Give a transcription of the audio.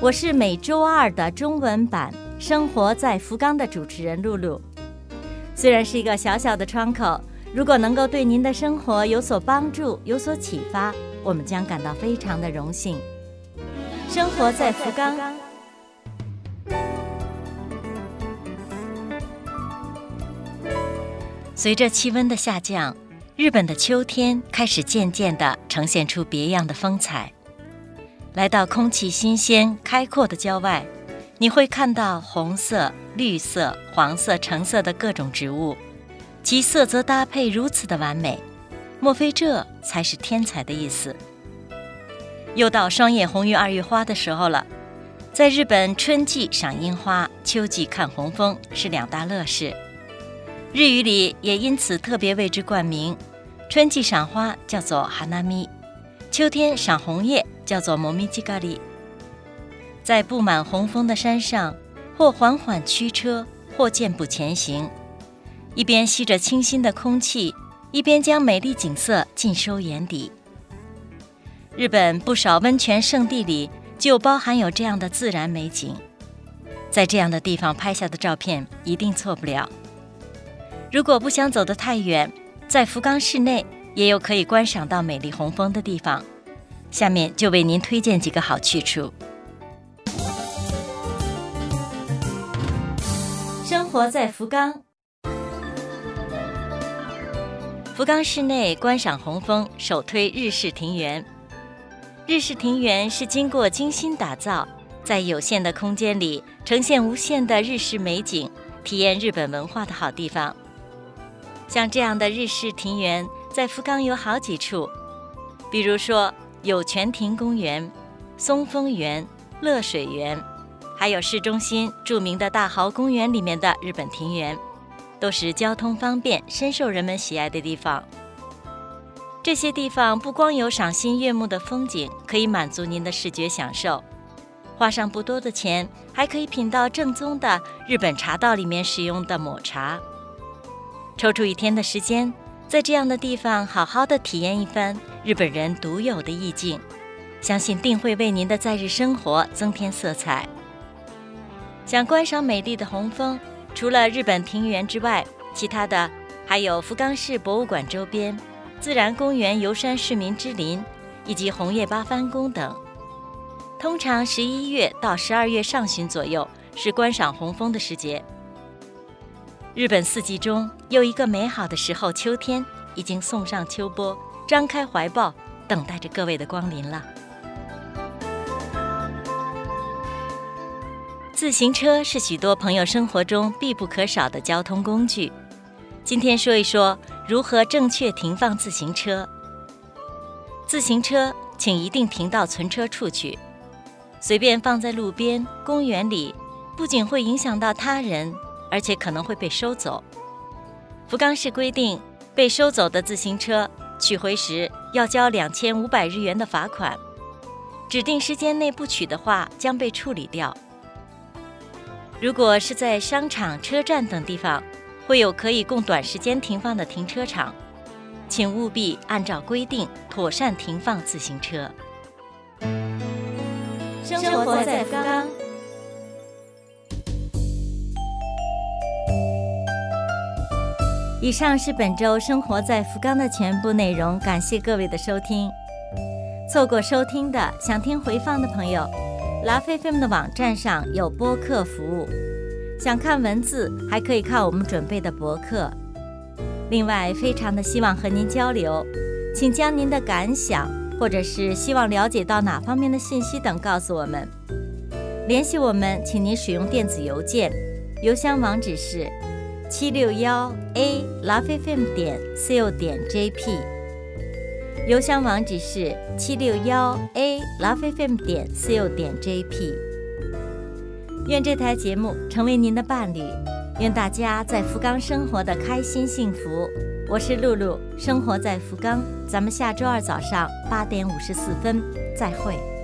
我是每周二的中文版《生活在福冈》的主持人露露。虽然是一个小小的窗口，如果能够对您的生活有所帮助、有所启发，我们将感到非常的荣幸。生活在福冈。随着气温的下降，日本的秋天开始渐渐地呈现出别样的风采。来到空气新鲜、开阔的郊外，你会看到红色、绿色、黄色、橙色的各种植物，其色泽搭配如此的完美，莫非这才是天才的意思？又到双叶红于二月花的时候了，在日本，春季赏樱花，秋季看红枫是两大乐事。日语里也因此特别为之冠名：春季赏花叫做哈纳咪，秋天赏红叶。叫做摩米基咖喱，在布满红枫的山上，或缓缓驱车，或健步前行，一边吸着清新的空气，一边将美丽景色尽收眼底。日本不少温泉圣地里就包含有这样的自然美景，在这样的地方拍下的照片一定错不了。如果不想走得太远，在福冈市内也有可以观赏到美丽红枫的地方。下面就为您推荐几个好去处。生活在福冈，福冈市内观赏红枫，首推日式庭园。日式庭园是经过精心打造，在有限的空间里呈现无限的日式美景，体验日本文化的好地方。像这样的日式庭园，在福冈有好几处，比如说。有泉庭公园、松风园、乐水园，还有市中心著名的大豪公园里面的日本庭园，都是交通方便、深受人们喜爱的地方。这些地方不光有赏心悦目的风景，可以满足您的视觉享受，花上不多的钱，还可以品到正宗的日本茶道里面使用的抹茶。抽出一天的时间。在这样的地方好好的体验一番日本人独有的意境，相信定会为您的在日生活增添色彩。想观赏美丽的红枫，除了日本庭园之外，其他的还有福冈市博物馆周边、自然公园游山市民之林以及红叶八幡宫等。通常十一月到十二月上旬左右是观赏红枫的时节。日本四季中有一个美好的时候，秋天已经送上秋波，张开怀抱，等待着各位的光临了。自行车是许多朋友生活中必不可少的交通工具。今天说一说如何正确停放自行车。自行车请一定停到存车处去，随便放在路边、公园里，不仅会影响到他人。而且可能会被收走。福冈市规定，被收走的自行车取回时要交两千五百日元的罚款，指定时间内不取的话将被处理掉。如果是在商场、车站等地方，会有可以供短时间停放的停车场，请务必按照规定妥善停放自行车。生活在福冈。以上是本周生活在福冈的全部内容，感谢各位的收听。错过收听的，想听回放的朋友，拉菲菲们的网站上有播客服务。想看文字，还可以看我们准备的博客。另外，非常的希望和您交流，请将您的感想或者是希望了解到哪方面的信息等告诉我们。联系我们，请您使用电子邮件，邮箱网址是。七六幺 a lovefm 点 co 点 jp，邮箱网址是七六幺 a lovefm 点 co 点 jp。愿这台节目成为您的伴侣，愿大家在福冈生活的开心幸福。我是露露，生活在福冈，咱们下周二早上八点五十四分再会。